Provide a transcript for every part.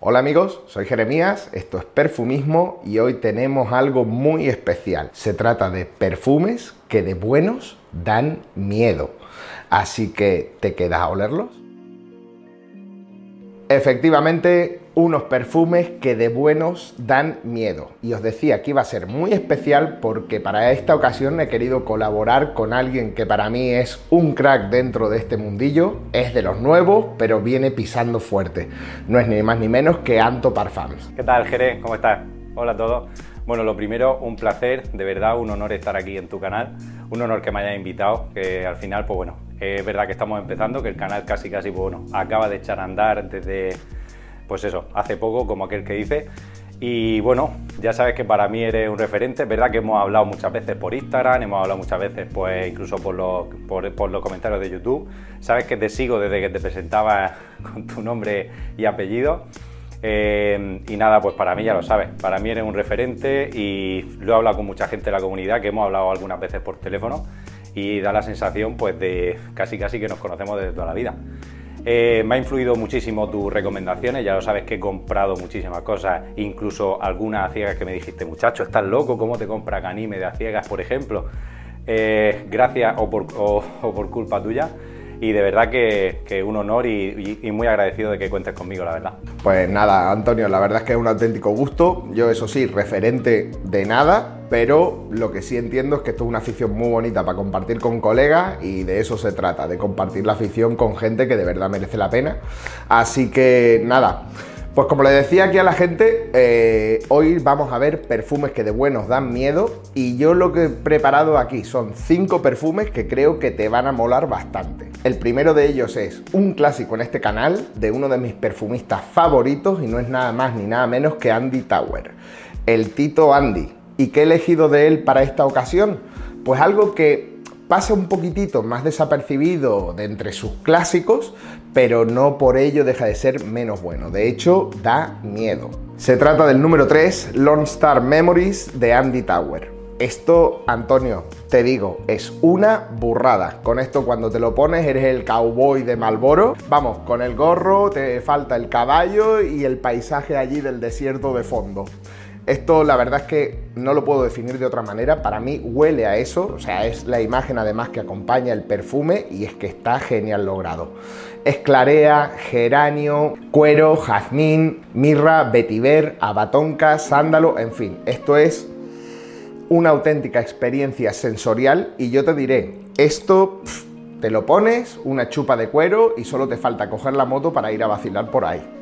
Hola amigos, soy Jeremías, esto es Perfumismo y hoy tenemos algo muy especial. Se trata de perfumes que de buenos dan miedo. Así que, ¿te quedas a olerlos? Efectivamente, unos perfumes que de buenos dan miedo. Y os decía que iba a ser muy especial porque para esta ocasión he querido colaborar con alguien que para mí es un crack dentro de este mundillo. Es de los nuevos, pero viene pisando fuerte. No es ni más ni menos que Anto Parfums. ¿Qué tal, Jerez? ¿Cómo estás? Hola a todos. Bueno, lo primero, un placer, de verdad, un honor estar aquí en tu canal, un honor que me hayas invitado, que al final, pues bueno, es verdad que estamos empezando, que el canal casi casi, pues bueno, acaba de echar a andar desde, pues eso, hace poco, como aquel que dice. Y bueno, ya sabes que para mí eres un referente, verdad que hemos hablado muchas veces por Instagram, hemos hablado muchas veces pues incluso por los, por, los comentarios de YouTube, sabes que te sigo desde que te presentaba con tu nombre y apellido. Eh, y nada, pues para mí ya lo sabes, para mí eres un referente y lo he hablado con mucha gente de la comunidad, que hemos hablado algunas veces por teléfono y da la sensación pues de casi casi que nos conocemos desde toda la vida. Eh, me ha influido muchísimo tus recomendaciones, ya lo sabes que he comprado muchísimas cosas, incluso algunas a ciegas que me dijiste, muchacho, estás loco, ¿cómo te compra Canime de a ciegas, por ejemplo? Eh, gracias o, por, culpa tuya y de verdad que, un honor y, y, muy agradecido de que cuentes conmigo, la verdad. Pues nada, Antonio, la verdad es que es un auténtico gusto. Yo, eso sí, referente de nada, pero lo que sí entiendo es que esto es una afición muy bonita para compartir con colegas y de eso se trata, de compartir la afición con gente que de verdad merece la pena. Así que nada. Pues como le decía aquí a la gente, eh, hoy vamos a ver perfumes que de buenos dan miedo y yo lo que he preparado aquí son cinco perfumes que creo que te van a molar bastante. El primero de ellos es un clásico en este canal de uno de mis perfumistas favoritos y no es nada más ni nada menos que Andy Tower, el Tito Andy. ¿Y qué he elegido de él para esta ocasión? Pues algo que pasa un poquitito más desapercibido de entre sus clásicos, pero no por ello deja de ser menos bueno. De hecho, da miedo. Se trata del número 3, Lone Star Memories de Andy Tower. Esto, Antonio, te digo, es una burrada. Con esto cuando te lo pones eres el cowboy de Malboro. Vamos, con el gorro te falta el caballo y el paisaje allí del desierto de fondo. Esto la verdad es que no lo puedo definir de otra manera. Para mí huele a eso, o sea, es la imagen además que acompaña el perfume y es que está genial logrado. Es clarea, geranio, cuero, jazmín, mirra, vetiver, abatonca, sándalo, en fin, esto es una auténtica experiencia sensorial y yo te diré, esto te lo pones, una chupa de cuero y solo te falta coger la moto para ir a vacilar por ahí.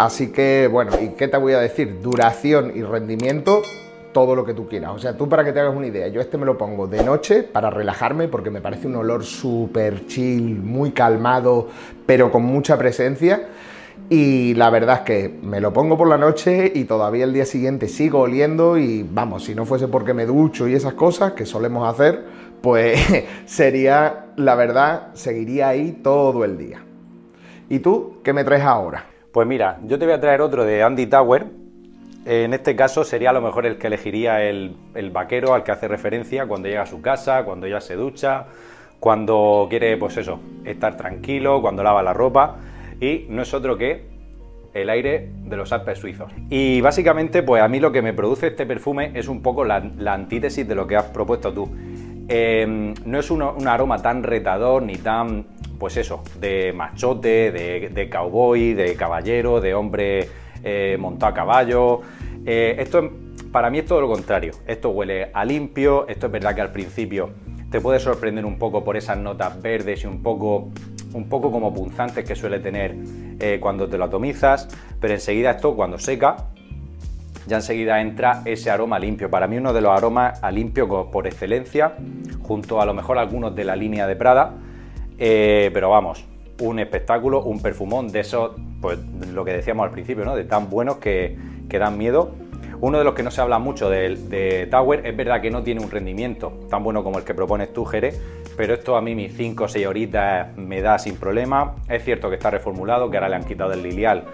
Así que, bueno, ¿y qué te voy a decir? Duración y rendimiento, todo lo que tú quieras. O sea, tú para que te hagas una idea, yo este me lo pongo de noche para relajarme porque me parece un olor súper chill, muy calmado, pero con mucha presencia. Y la verdad es que me lo pongo por la noche y todavía el día siguiente sigo oliendo y vamos, si no fuese porque me ducho y esas cosas que solemos hacer, pues sería, la verdad, seguiría ahí todo el día. ¿Y tú qué me traes ahora? Pues mira, yo te voy a traer otro de Andy Tower. En este caso sería a lo mejor el que elegiría el, vaquero al que hace referencia cuando llega a su casa, cuando ya se ducha, cuando quiere, pues eso, estar tranquilo, cuando lava la ropa. Y no es otro que el aire de los Alpes suizos. Y básicamente, pues a mí lo que me produce este perfume es un poco la, antítesis de lo que has propuesto tú. Em, no es un aroma tan retador ni tan pues eso, de machote, de, cowboy, de caballero, de hombre eh, montado a caballo. Eh, esto para mí es todo lo contrario. Esto huele a limpio, esto es verdad que al principio te puede sorprender un poco por esas notas verdes y un poco, un poco como punzantes que suele tener eh, cuando te lo atomizas, pero enseguida esto cuando seca, ya enseguida entra ese aroma limpio. Para mí uno de los aromas a limpio por excelencia, junto a lo mejor algunos de la línea de Prada, eh, pero vamos, un espectáculo, un perfumón de esos, pues lo que decíamos al principio, ¿no? De tan buenos que, dan miedo. Uno de los que no se habla mucho de, Tower es verdad que no tiene un rendimiento tan bueno como el que propones tú, Jere, pero esto a mí mis 5 o 6 horitas me da sin problema. Es cierto que está reformulado, que ahora le han quitado el lilial.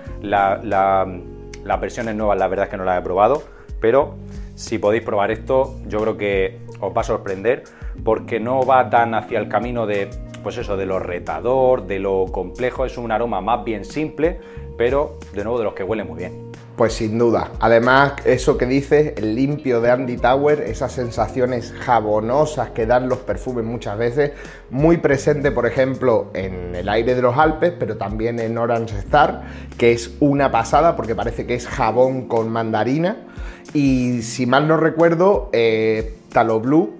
Las versiones nuevas, la verdad es que no las he probado, pero si podéis probar esto, yo creo que os va a sorprender porque no va tan hacia el camino de pues eso, de lo retador, de lo complejo, es un aroma más bien simple, pero de nuevo de los que huele muy bien. Pues sin duda. Además, eso que dices, el limpio de Andy Tower, esas sensaciones jabonosas que dan los perfumes muchas veces, muy presente, por ejemplo, en el aire de los Alpes, pero también en Orange Star, que es una pasada porque parece que es jabón con mandarina. Y si mal no recuerdo, eh,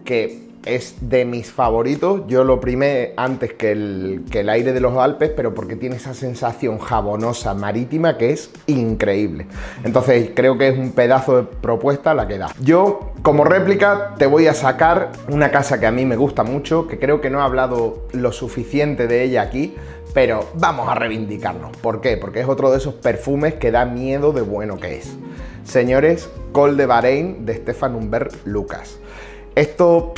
que es de mis favoritos. Yo lo primé antes que el, que el, aire de los Alpes, pero porque tiene esa sensación jabonosa marítima que es increíble. Entonces creo que es un pedazo de propuesta la que da. Yo, como réplica, te voy a sacar una casa que a mí me gusta mucho, que creo que no he hablado lo suficiente de ella aquí, pero vamos a reivindicarnos. ¿Por qué? Porque es otro de esos perfumes que da miedo de bueno que es. Señores, Col de Bahrein de Stefan Humbert Lucas. Esto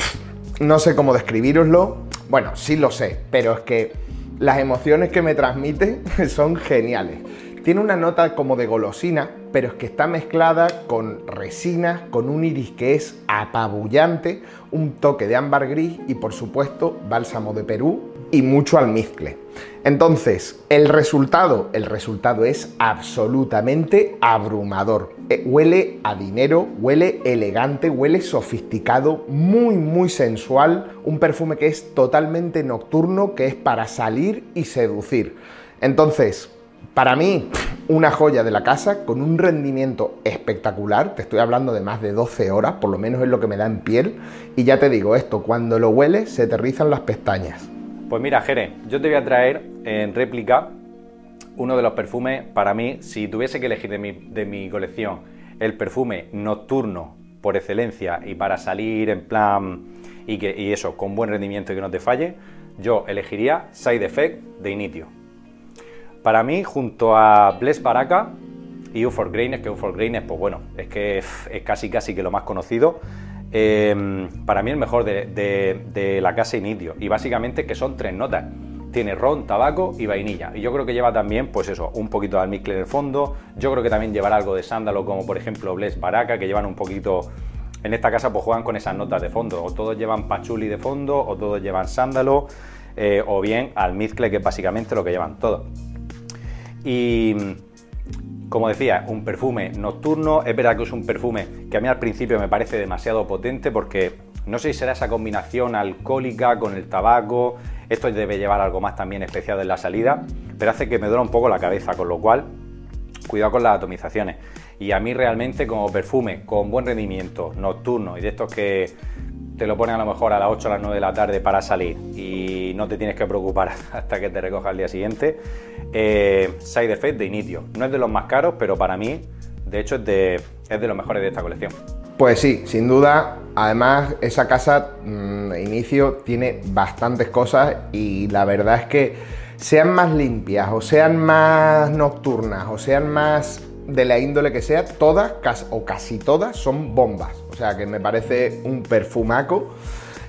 no sé cómo describiroslo. Bueno, sí lo sé, pero es que las emociones que me transmite son geniales. Tiene una nota como de golosina, pero es que está mezclada con resina, con un iris que es apabullante, un toque de ámbar gris y por supuesto bálsamo de Perú y mucho almizcle. Entonces, el resultado, el resultado es absolutamente abrumador. Eh, huele a dinero, huele elegante, huele sofisticado, muy muy sensual, un perfume que es totalmente nocturno, que es para salir y seducir. Entonces, para mí, una joya de la casa con un rendimiento espectacular. Te estoy hablando de más de 12 horas, por lo menos es lo que me da en piel. Y ya te digo, esto cuando lo hueles se te rizan las pestañas. Pues mira, Jere, yo te voy a traer en réplica uno de los perfumes, para mí, si tuviese que elegir de mi, colección el perfume nocturno por excelencia y para salir en plan y, eso, con buen rendimiento y que no te falle, yo elegiría Side Effect de Initio. Para mí, junto a Bless Baraka y U4 Graines, que U4 Graines, pues bueno, es que es casi casi que lo más conocido, Em, para mí el mejor de, la casa Inidio. Y básicamente que son tres notas. Tiene ron, tabaco y vainilla. Y yo creo que lleva también, pues eso, un poquito de almizcle en el fondo. Yo creo que también llevará algo de sándalo, como por ejemplo Bless Baraka, que llevan un poquito. En esta casa, pues juegan con esas notas de fondo. O todos llevan pachuli de fondo, o todos llevan sándalo, eh, o bien almizcle, que es básicamente lo que llevan todos. Y como decía, un perfume nocturno. Es verdad que es un perfume que a mí al principio me parece demasiado potente porque no sé si será esa combinación alcohólica con el tabaco. Esto debe llevar algo más también especial en la salida, pero hace que me duela un poco la cabeza, con lo cual cuidado con las atomizaciones. Y a mí realmente como perfume con buen rendimiento, nocturno y de estos que te lo ponen a lo mejor a las 8 o las 9 de la tarde para salir y no te tienes que preocupar hasta que te recoja el día siguiente. Eh, Side Effect de Initio. No es de los más caros, pero para mí, de hecho, es de, es de los mejores de esta colección. Pues sí, sin duda. Además, esa casa, mm, Inicio, tiene bastantes cosas y la verdad es que sean más limpias o sean más nocturnas o sean más de la índole que sea, todas o casi todas son bombas. O sea que me parece un perfumaco.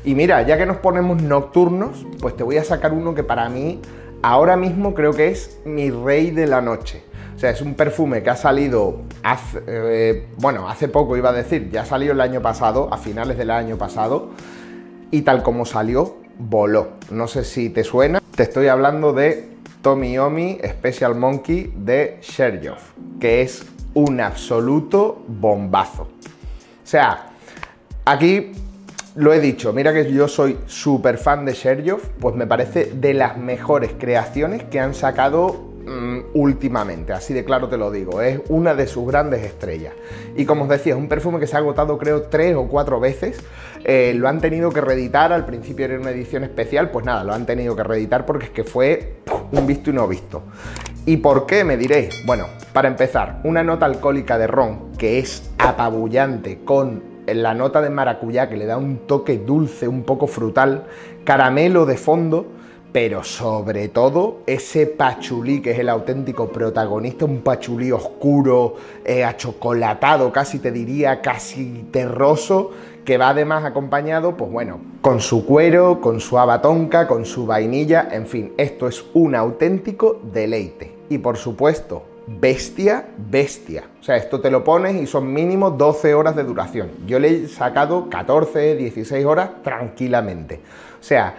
Y mira, ya que nos ponemos nocturnos, pues te voy a sacar uno que para mí ahora mismo creo que es mi rey de la noche. O sea, es un perfume que ha salido hace, eh, bueno, hace poco iba a decir, ya salió el año pasado, a finales del año pasado, y tal como salió, voló. No sé si te suena, te estoy hablando de Tommy Omi Special Monkey de Sherjoff, que es un absoluto bombazo. O sea, aquí lo he dicho, mira que yo soy súper fan de Sherjoff, pues me parece de las mejores creaciones que han sacado últimamente, así de claro te lo digo, es una de sus grandes estrellas. Y como os decía, es un perfume que se ha agotado creo tres o cuatro veces, eh, lo han tenido que reeditar, al principio era una edición especial, pues nada, lo han tenido que reeditar porque es que fue un visto y no visto. ¿Y por qué? Me diréis. Bueno, para empezar, una nota alcohólica de ron que es apabullante con la nota de maracuyá que le da un toque dulce, un poco frutal, caramelo de fondo, pero sobre todo ese pachulí que es el auténtico protagonista, un pachulí oscuro, eh, achocolatado, casi te diría, casi terroso, que va además acompañado, pues bueno, con su cuero, con su abatonca, con su vainilla, en fin, esto es un auténtico deleite. Y por supuesto, bestia, bestia. O sea, esto te lo pones y son mínimo 12 horas de duración. Yo le he sacado 14, 16 horas tranquilamente. O sea,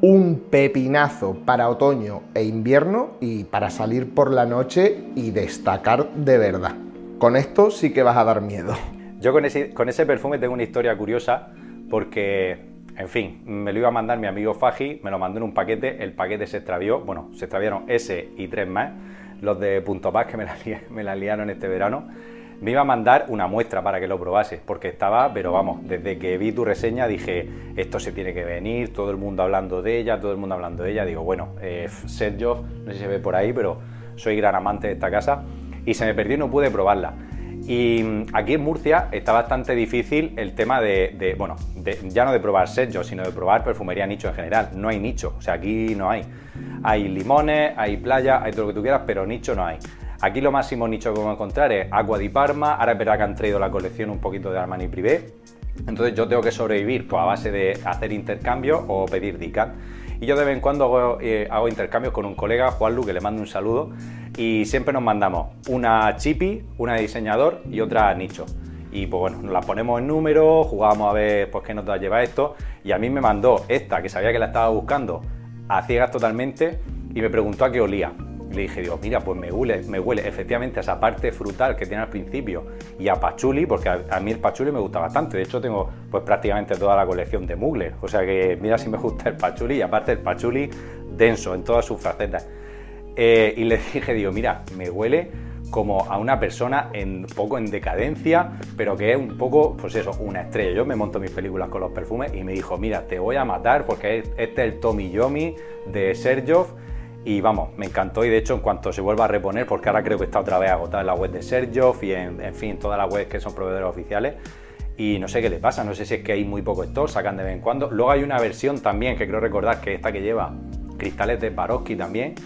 un pepinazo para otoño e invierno y para salir por la noche y destacar de verdad. Con esto sí que vas a dar miedo. Yo con ese, perfume tengo una historia curiosa porque, en fin, me lo iba a mandar mi amigo Faji, me lo mandó en un paquete, el paquete se extravió, bueno, se extraviaron ese y tres más, los de Punto Paz que me la, me la liaron este verano me iba a mandar una muestra para que lo probase, porque estaba, pero vamos, desde que vi tu reseña dije, esto se tiene que venir, todo el mundo hablando de ella, todo el mundo hablando de ella, digo, bueno, eh, Sergio, no sé si se ve por ahí, pero soy gran amante de esta casa, y se me perdió y no pude probarla. Y mm, aquí en Murcia está bastante difícil el tema de, bueno, ya no de probar Sergio, sino de probar perfumería nicho en general. No hay nicho, o sea, aquí no hay. Hay limones, hay playa, hay todo lo que tú quieras, pero nicho no hay. Aquí lo máximo nicho que vamos a encontrar es Agua di Parma, ahora es verdad que han traído la colección un poquito de Armani Privé, entonces yo tengo que sobrevivir pues, a base de hacer intercambios o pedir dicas. Y yo de vez en cuando hago, eh, intercambios con un colega, Juan Lu, que le mando un saludo, y siempre nos mandamos una chipi, una de diseñador y otra nicho. Y pues bueno, nos la ponemos en número, jugamos a ver pues qué nos lleva esto, y a mí me mandó esta, que sabía que la estaba buscando, a ciegas totalmente, y me preguntó a qué olía le dije, digo, mira, pues me huele, me huele efectivamente a esa parte frutal que tiene al principio y a pachuli, porque a, mí el pachuli me gusta bastante. De hecho, tengo pues prácticamente toda la colección de Mugler. O sea que mira si me gusta el pachuli y aparte el pachuli denso en todas sus facetas. Eh, y le dije, digo, mira, me huele como a una persona un poco en decadencia, pero que es un poco, pues eso, una estrella. Yo me monto mis películas con los perfumes y me dijo, mira, te voy a matar porque este es el Tommy Yomi de Sergio y vamos, me encantó y de hecho en cuanto se vuelva a reponer, porque ahora creo que está otra vez agotada en la web de Sergio y en, en fin, todas las webs que son proveedores oficiales. Y no sé qué le pasa, no sé si es que hay muy poco stock, sacan de vez en cuando. Luego hay una versión también que creo recordar que esta que lleva cristales de Baroski también,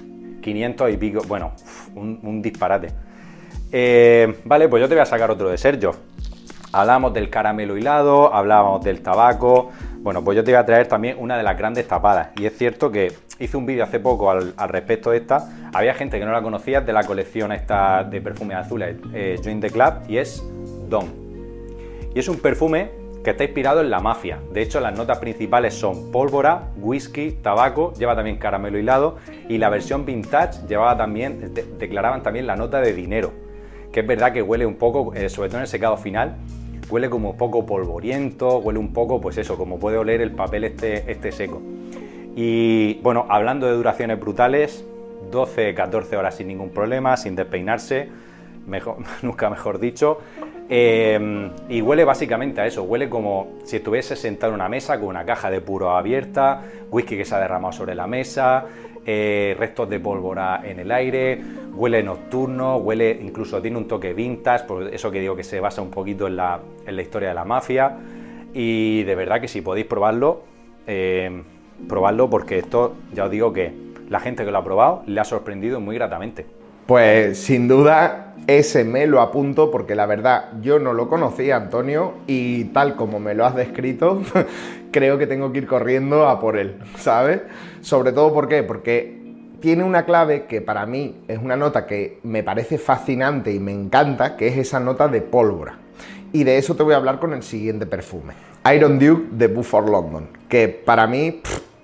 500 y pico, bueno, un, disparate. Eh, vale, pues yo te voy a sacar otro de Sergio. Hablamos del caramelo hilado, hablábamos del tabaco. Bueno, pues yo te voy a traer también una de las grandes tapadas. Y es cierto que hice un vídeo hace poco al, respecto de esta. Había gente que no la conocía de la colección esta de perfumes azules eh, Join the Club y es Don. Y es un perfume que está inspirado en la mafia. De hecho, las notas principales son pólvora, whisky, tabaco, lleva también caramelo hilado y la versión vintage llevaba también, declaraban también la nota de dinero. Que es verdad que huele un poco, eh, sobre todo en el secado final, huele como poco polvoriento, huele un poco, pues eso, como puede oler el papel este, este seco. Y bueno, hablando de duraciones brutales, 12, 14 horas sin ningún problema, sin despeinarse, mejor, nunca mejor dicho. Em, y huele básicamente a eso, huele como si estuviese sentado en una mesa con una caja de puro abierta, whisky que se ha derramado sobre la mesa, eh, restos de pólvora en el aire, huele nocturno, huele incluso tiene un toque vintage, por eso que digo que se basa un poquito en la, en la historia de la mafia. Y de verdad que si podéis probarlo, eh, probarlo porque esto ya os digo que la gente que lo ha probado le ha sorprendido muy gratamente. Pues sin duda ese me lo apunto porque la verdad yo no lo conocía Antonio y tal como me lo has descrito creo que tengo que ir corriendo a por él, ¿sabes? Sobre todo porque tiene una clave que para mí es una nota que me parece fascinante y me encanta, que es esa nota de pólvora. Y de eso te voy a hablar con el siguiente perfume. Iron Duke de Buford London, que para mí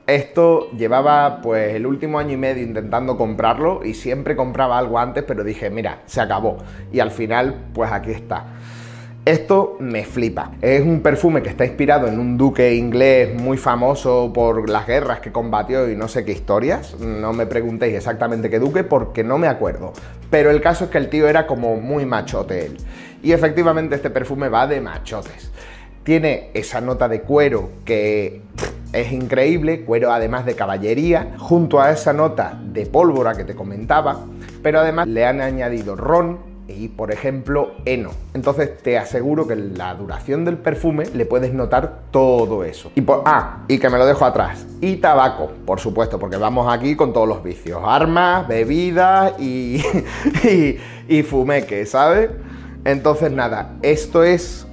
esto llevaba pues el último año y medio intentando comprarlo y siempre compraba algo antes, pero dije, mira, se acabó. Y al final, pues aquí está. Esto me flipa. Es un perfume que está inspirado en un duque inglés muy famoso por las guerras que combatió y no sé qué historias. No me preguntéis exactamente qué duque porque no me acuerdo. Pero el caso es que el tío era como muy machote él. Y efectivamente este perfume va de machotes. Tiene esa nota de cuero que es increíble, cuero además de caballería, junto a esa nota de pólvora que te comentaba, pero además le han añadido ron y, por ejemplo, heno. Entonces te aseguro que en la duración del perfume le puedes notar todo eso. Y por, ah, y que me lo dejo atrás. Y tabaco, por supuesto, porque vamos aquí con todos los vicios. Armas, bebidas y, y, y fumeque, ¿sabes? Entonces nada, esto es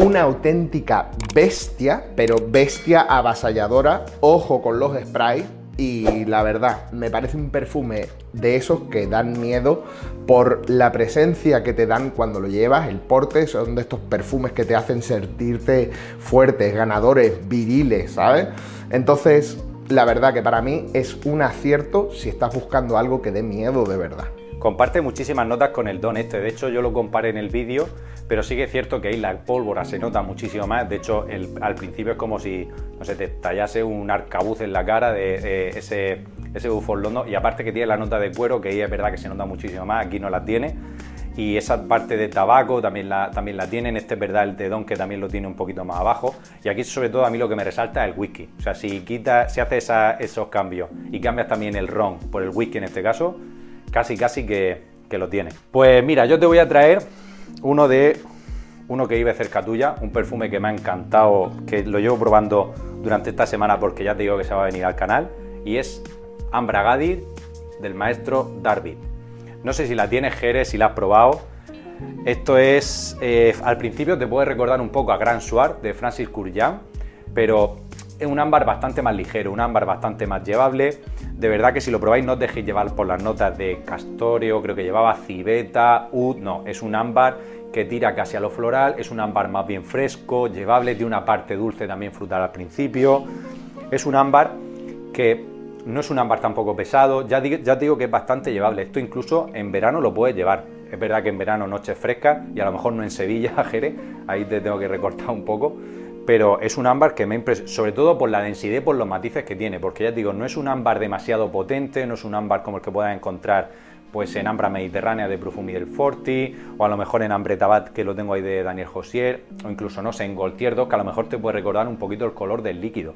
una auténtica bestia, pero bestia avasalladora. Ojo con los sprays. Y la verdad, me parece un perfume de esos que dan miedo por la presencia que te dan cuando lo llevas, el porte, son de estos perfumes que te hacen sentirte fuertes, ganadores, viriles, ¿sabes? Entonces, la verdad que para mí es un acierto si estás buscando algo que dé miedo de verdad. Comparte muchísimas notas con el don este, de hecho yo lo comparé en el vídeo, pero sí que es cierto que ahí la pólvora se nota muchísimo más, de hecho al principio es como si, no sé, te tallase un arcabuz en la cara de, ese, ese bufón londo, y aparte que tiene la nota de cuero, que ahí es verdad que se nota muchísimo más, aquí no la tiene, y esa parte de tabaco también la, también la tienen, este es verdad el de Don que también lo tiene un poquito más abajo. Y aquí sobre todo a mí lo que me resalta es el whisky, o sea si quita, si haces esos cambios y cambias también el ron por el whisky en este caso, casi casi que, lo tiene. Pues mira, yo te voy a traer uno de uno que vive cerca tuya, un perfume que me ha encantado, que lo llevo probando durante esta semana porque ya te digo que se va a venir al canal, y es Ambra Gadir del maestro Darby. No sé si la tienes, Jerez, si la has probado. Esto es, eh, al principio te puede recordar un poco a Grand Soir de Francis Kurjan, pero es un ámbar bastante más ligero, un ámbar bastante más llevable. De verdad que si lo probáis no os dejéis llevar por las notas de Castoreo, creo que llevaba civeta, ud, no, es un ámbar que tira casi a lo floral, es un ámbar más bien fresco, llevable, de una parte dulce también frutal al principio. Es un ámbar que no es un ámbar tampoco pesado, ya, ya te digo que es bastante llevable, esto incluso en verano lo puedes llevar. Es verdad que en verano noches frescas y a lo mejor no en Sevilla, Jerez, ahí te tengo que recortar un poco, pero es un ámbar que me impresiona, sobre todo por la densidad y por los matices que tiene, porque ya te digo, no es un ámbar demasiado potente, no es un ámbar como el que puedas encontrar pues en Ambra Mediterránea de Profumi del Forti, o a lo mejor en Ambre Tabat, que lo tengo ahí de Daniel Josier, o incluso, no sé, en Goltierdo, que a lo mejor te puede recordar un poquito el color del líquido.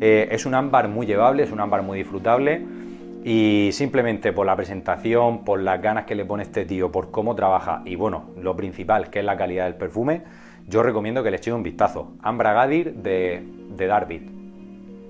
Eh, es un ámbar muy llevable, es un ámbar muy disfrutable, y simplemente por la presentación, por las ganas que le pone este tío, por cómo trabaja, y bueno, lo principal, que es la calidad del perfume, yo recomiendo que le echéis un vistazo. Ambra Gadir de, de Darby.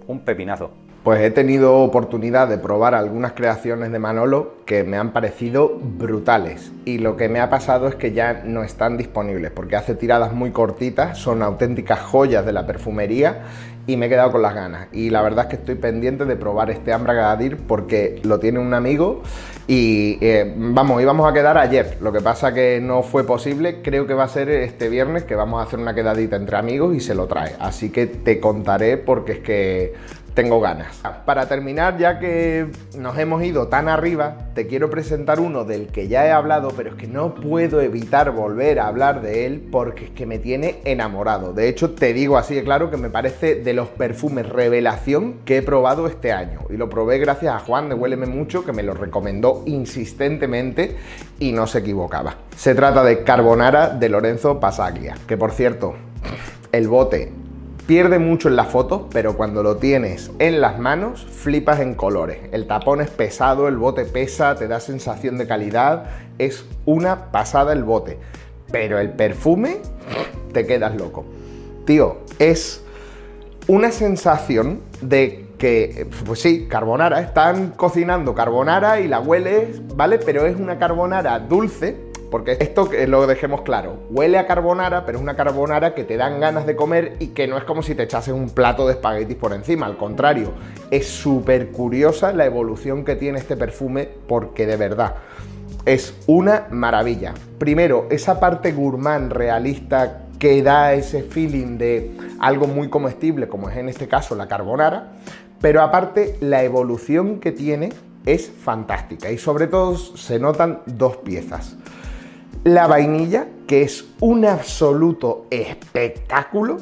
Un pepinazo. Pues he tenido oportunidad de probar algunas creaciones de Manolo que me han parecido brutales y lo que me ha pasado es que ya no están disponibles porque hace tiradas muy cortitas, son auténticas joyas de la perfumería y me he quedado con las ganas. Y la verdad es que estoy pendiente de probar este Ambra Gadir porque lo tiene un amigo y eh, vamos, íbamos a quedar ayer, lo que pasa que no fue posible, creo que va a ser este viernes que vamos a hacer una quedadita entre amigos y se lo trae, así que te contaré porque es que tengo ganas. Para terminar, ya que nos hemos ido tan arriba, te quiero presentar uno del que ya he hablado, pero es que no puedo evitar volver a hablar de él porque es que me tiene enamorado. De hecho, te digo así de claro que me parece de los perfumes revelación que he probado este año. Y lo probé gracias a Juan de Huéleme Mucho, que me lo recomendó insistentemente y no se equivocaba. Se trata de Carbonara de Lorenzo Pasaglia, que por cierto, el bote Pierde mucho en la foto, pero cuando lo tienes en las manos, flipas en colores. El tapón es pesado, el bote pesa, te da sensación de calidad, es una pasada el bote. Pero el perfume, te quedas loco. Tío, es una sensación de que, pues sí, carbonara, están cocinando carbonara y la hueles, ¿vale? Pero es una carbonara dulce, porque esto lo dejemos claro, huele a carbonara, pero es una carbonara que te dan ganas de comer y que no es como si te echases un plato de espaguetis por encima, al contrario, es súper curiosa la evolución que tiene este perfume porque de verdad es una maravilla. Primero, esa parte gourmand realista que da ese feeling de algo muy comestible, como es en este caso la carbonara, pero aparte la evolución que tiene es fantástica. Y sobre todo se notan dos piezas la vainilla, que es un absoluto espectáculo,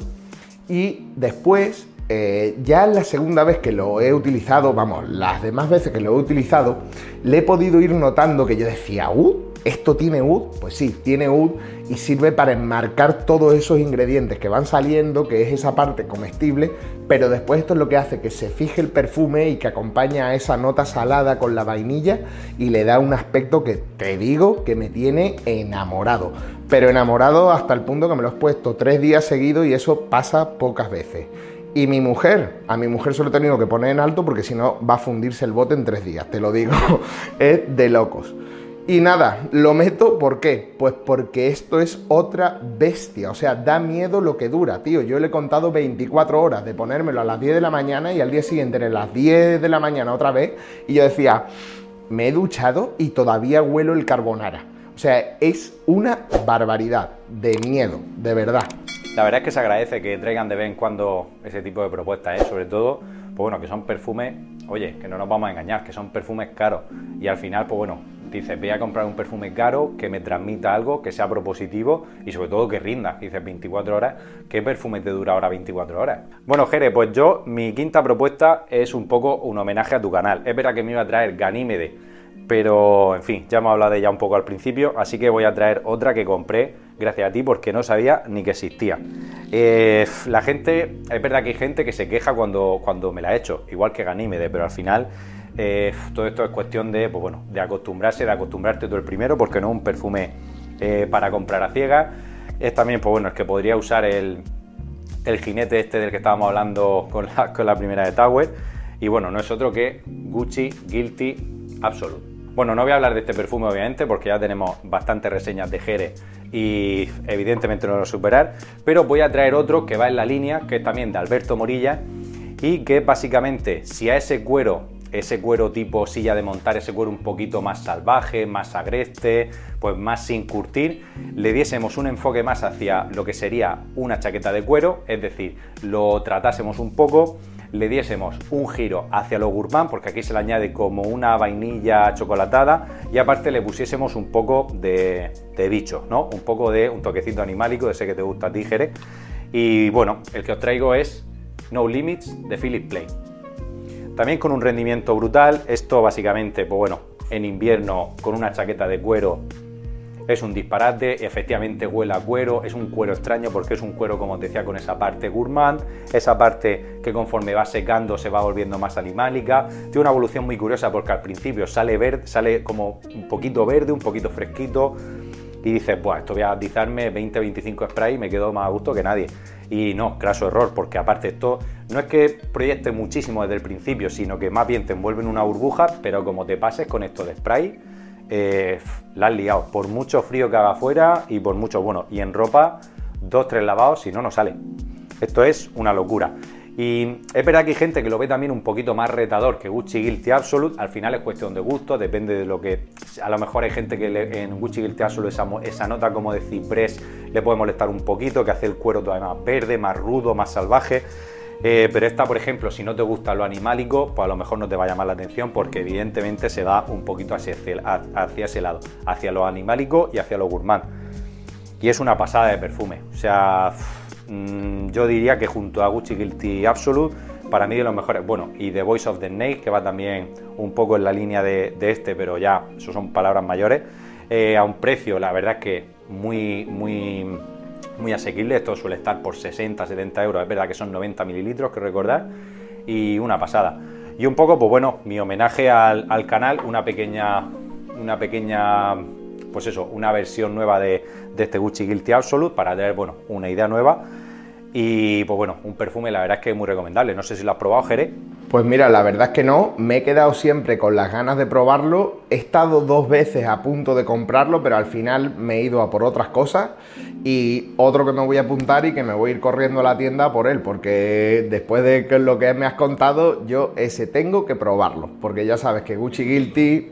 y después, eh, ya la segunda vez que lo he utilizado, vamos, las demás veces que lo he utilizado, le he podido ir notando que yo decía, uh, ¿Esto tiene UD? Pues sí, tiene UD y sirve para enmarcar todos esos ingredientes que van saliendo, que es esa parte comestible, pero después esto es lo que hace que se fije el perfume y que acompaña a esa nota salada con la vainilla y le da un aspecto que te digo que me tiene enamorado. Pero enamorado hasta el punto que me lo he puesto tres días seguidos y eso pasa pocas veces. Y mi mujer, a mi mujer solo he tenido que poner en alto porque si no va a fundirse el bote en tres días, te lo digo, es de locos. Y nada, lo meto, ¿por qué? Pues porque esto es otra bestia, o sea, da miedo lo que dura, tío. Yo le he contado 24 horas de ponérmelo a las 10 de la mañana y al día siguiente a las 10 de la mañana otra vez. Y yo decía, me he duchado y todavía huelo el carbonara. O sea, es una barbaridad de miedo, de verdad. La verdad es que se agradece que traigan de vez en cuando ese tipo de propuestas, ¿eh? sobre todo pues bueno, que son perfumes, oye, que no nos vamos a engañar, que son perfumes caros. Y al final, pues bueno, dices, voy a comprar un perfume caro que me transmita algo, que sea propositivo y sobre todo que rinda. Dices, 24 horas, ¿qué perfume te dura ahora 24 horas? Bueno, Jere, pues yo, mi quinta propuesta es un poco un homenaje a tu canal. Es verdad que me iba a traer Ganímede, pero en fin, ya hemos hablado de ella un poco al principio, así que voy a traer otra que compré gracias a ti porque no sabía ni que existía. Eh, la gente, es verdad que hay gente que se queja cuando, cuando me la he hecho, igual que Ganímede, pero al final eh, todo esto es cuestión de, pues bueno, de acostumbrarse, de acostumbrarte tú el primero, porque no es un perfume eh, para comprar a ciegas. Es también, pues bueno, es que podría usar el, el jinete este del que estábamos hablando con la, con la primera de Tower. Y bueno, no es otro que Gucci Guilty Absolute. Bueno, no voy a hablar de este perfume obviamente porque ya tenemos bastantes reseñas de Jerez y evidentemente no lo superar, pero voy a traer otro que va en la línea, que es también de Alberto Morilla y que básicamente si a ese cuero ese cuero tipo silla de montar, ese cuero un poquito más salvaje, más agreste, pues más sin curtir, le diésemos un enfoque más hacia lo que sería una chaqueta de cuero, es decir, lo tratásemos un poco, le diésemos un giro hacia lo gourmand, porque aquí se le añade como una vainilla chocolatada, y aparte le pusiésemos un poco de, bicho, ¿no? Un poco de un toquecito animálico, de ese que te gusta a Y bueno, el que os traigo es No Limits de Philip Plain. También con un rendimiento brutal, esto básicamente, pues bueno, en invierno con una chaqueta de cuero es un disparate, efectivamente huele a cuero, es un cuero extraño porque es un cuero, como te decía, con esa parte gourmand, esa parte que conforme va secando se va volviendo más animálica. Tiene una evolución muy curiosa porque al principio sale verde, sale como un poquito verde, un poquito fresquito, y dices, pues esto voy a atizarme 20-25 spray y me quedo más a gusto que nadie. Y no, craso error, porque aparte esto no es que proyecte muchísimo desde el principio, sino que más bien te envuelve en una burbuja, pero como te pases con esto de spray, eh, la has liado. Por mucho frío que haga afuera y por mucho, bueno, y en ropa, dos, tres lavados, si no, no sale. Esto es una locura. Y es verdad que hay gente que lo ve también un poquito más retador que Gucci Guilty Absolute. Al final es cuestión de gusto, depende de lo que. A lo mejor hay gente que en Gucci Guilty Absolute esa, nota como de ciprés le puede molestar un poquito, que hace el cuero todavía más verde, más rudo, más salvaje. Eh, pero esta, por ejemplo, si no te gusta lo animálico, pues a lo mejor no te va a llamar la atención porque evidentemente se va un poquito hacia, ese lado, hacia lo animálico y hacia lo gourmand. Y es una pasada de perfume. O sea, Mm, yo diría que junto a Gucci Guilty Absolute, para mí de los mejores, bueno, y The Voice of the Snake, que va también un poco en la línea de, este, pero ya, eso son palabras mayores, eh, a un precio, la verdad es que muy, muy, muy asequible, esto suele estar por 60, 70 euros, es verdad que son 90 mililitros, que recordar, y una pasada. Y un poco, pues bueno, mi homenaje al, al canal, una pequeña, una pequeña pues eso, una versión nueva de, este Gucci Guilty Absolute para tener, bueno, una idea nueva. Y pues bueno, un perfume la verdad es que es muy recomendable. No sé si lo has probado, Jere. Pues mira, la verdad es que no, me he quedado siempre con las ganas de probarlo. He estado dos veces a punto de comprarlo, pero al final me he ido a por otras cosas. Y otro que me voy a apuntar y que me voy a ir corriendo a la tienda por él, porque después de lo que me has contado, yo ese tengo que probarlo. Porque ya sabes que Gucci Guilty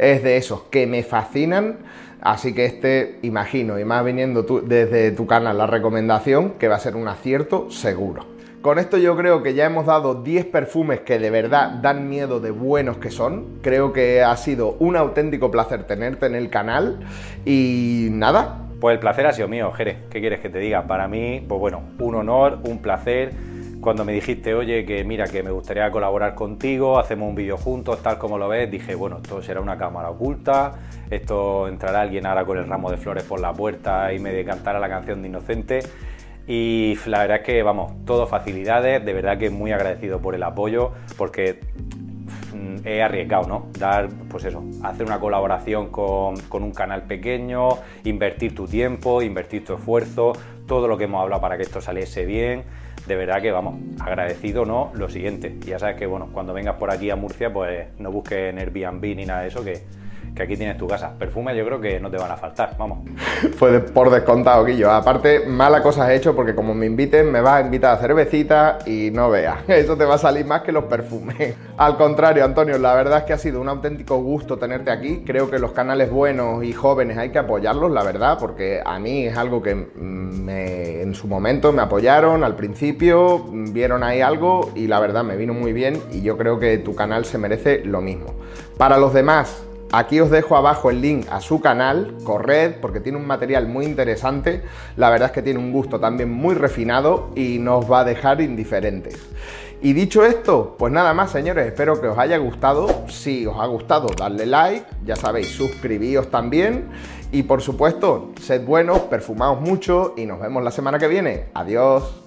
es de esos que me fascinan. Así que este, imagino, y más viniendo desde tu canal la recomendación, que va a ser un acierto seguro. Con esto yo creo que ya hemos dado 10 perfumes que de verdad dan miedo de buenos que son. Creo que ha sido un auténtico placer tenerte en el canal. Y nada. Pues el placer ha sido mío, Jerez. ¿Qué quieres que te diga? Para mí, pues bueno, un honor, un placer cuando me dijiste, oye, que mira, que me gustaría colaborar contigo, hacemos un vídeo juntos, tal como lo ves, dije, bueno, esto será una cámara oculta, esto entrará alguien ahora con el ramo de flores por la puerta y me cantará la canción de Inocente. Y la verdad es que, vamos, todo facilidades, de verdad que muy agradecido por el apoyo, porque mm, he arriesgado, ¿no? Dar, pues eso, hacer una colaboración con, con, un canal pequeño, invertir tu tiempo, invertir tu esfuerzo, todo lo que hemos hablado para que esto saliese bien de verdad que vamos, agradecido no, lo siguiente. Ya sabes que bueno, cuando vengas por aquí a Murcia, pues no busques en Airbnb ni nada de eso, que, que aquí tienes tu casa. Perfumes yo creo que no te van a faltar, vamos. Pues por descontado, Guillo. Aparte, mala cosa he hecho porque como me inviten, me vas a invitar a cervecita y no veas. Eso te va a salir más que los perfumes. Al contrario, Antonio, la verdad es que ha sido un auténtico gusto tenerte aquí. Creo que los canales buenos y jóvenes hay que apoyarlos, la verdad, porque a mí es algo que en su momento me apoyaron al principio, vieron ahí algo y la verdad me vino muy bien y yo creo que tu canal se merece lo mismo. Para los demás, Aquí os dejo abajo el link a su canal, corred porque tiene un material muy interesante, la verdad es que tiene un gusto también muy refinado y nos va a dejar indiferentes. Y dicho esto, pues nada más señores, espero que os haya gustado, si os ha gustado darle like, ya sabéis, suscribíos también y por supuesto, sed buenos, perfumaos mucho y nos vemos la semana que viene. Adiós.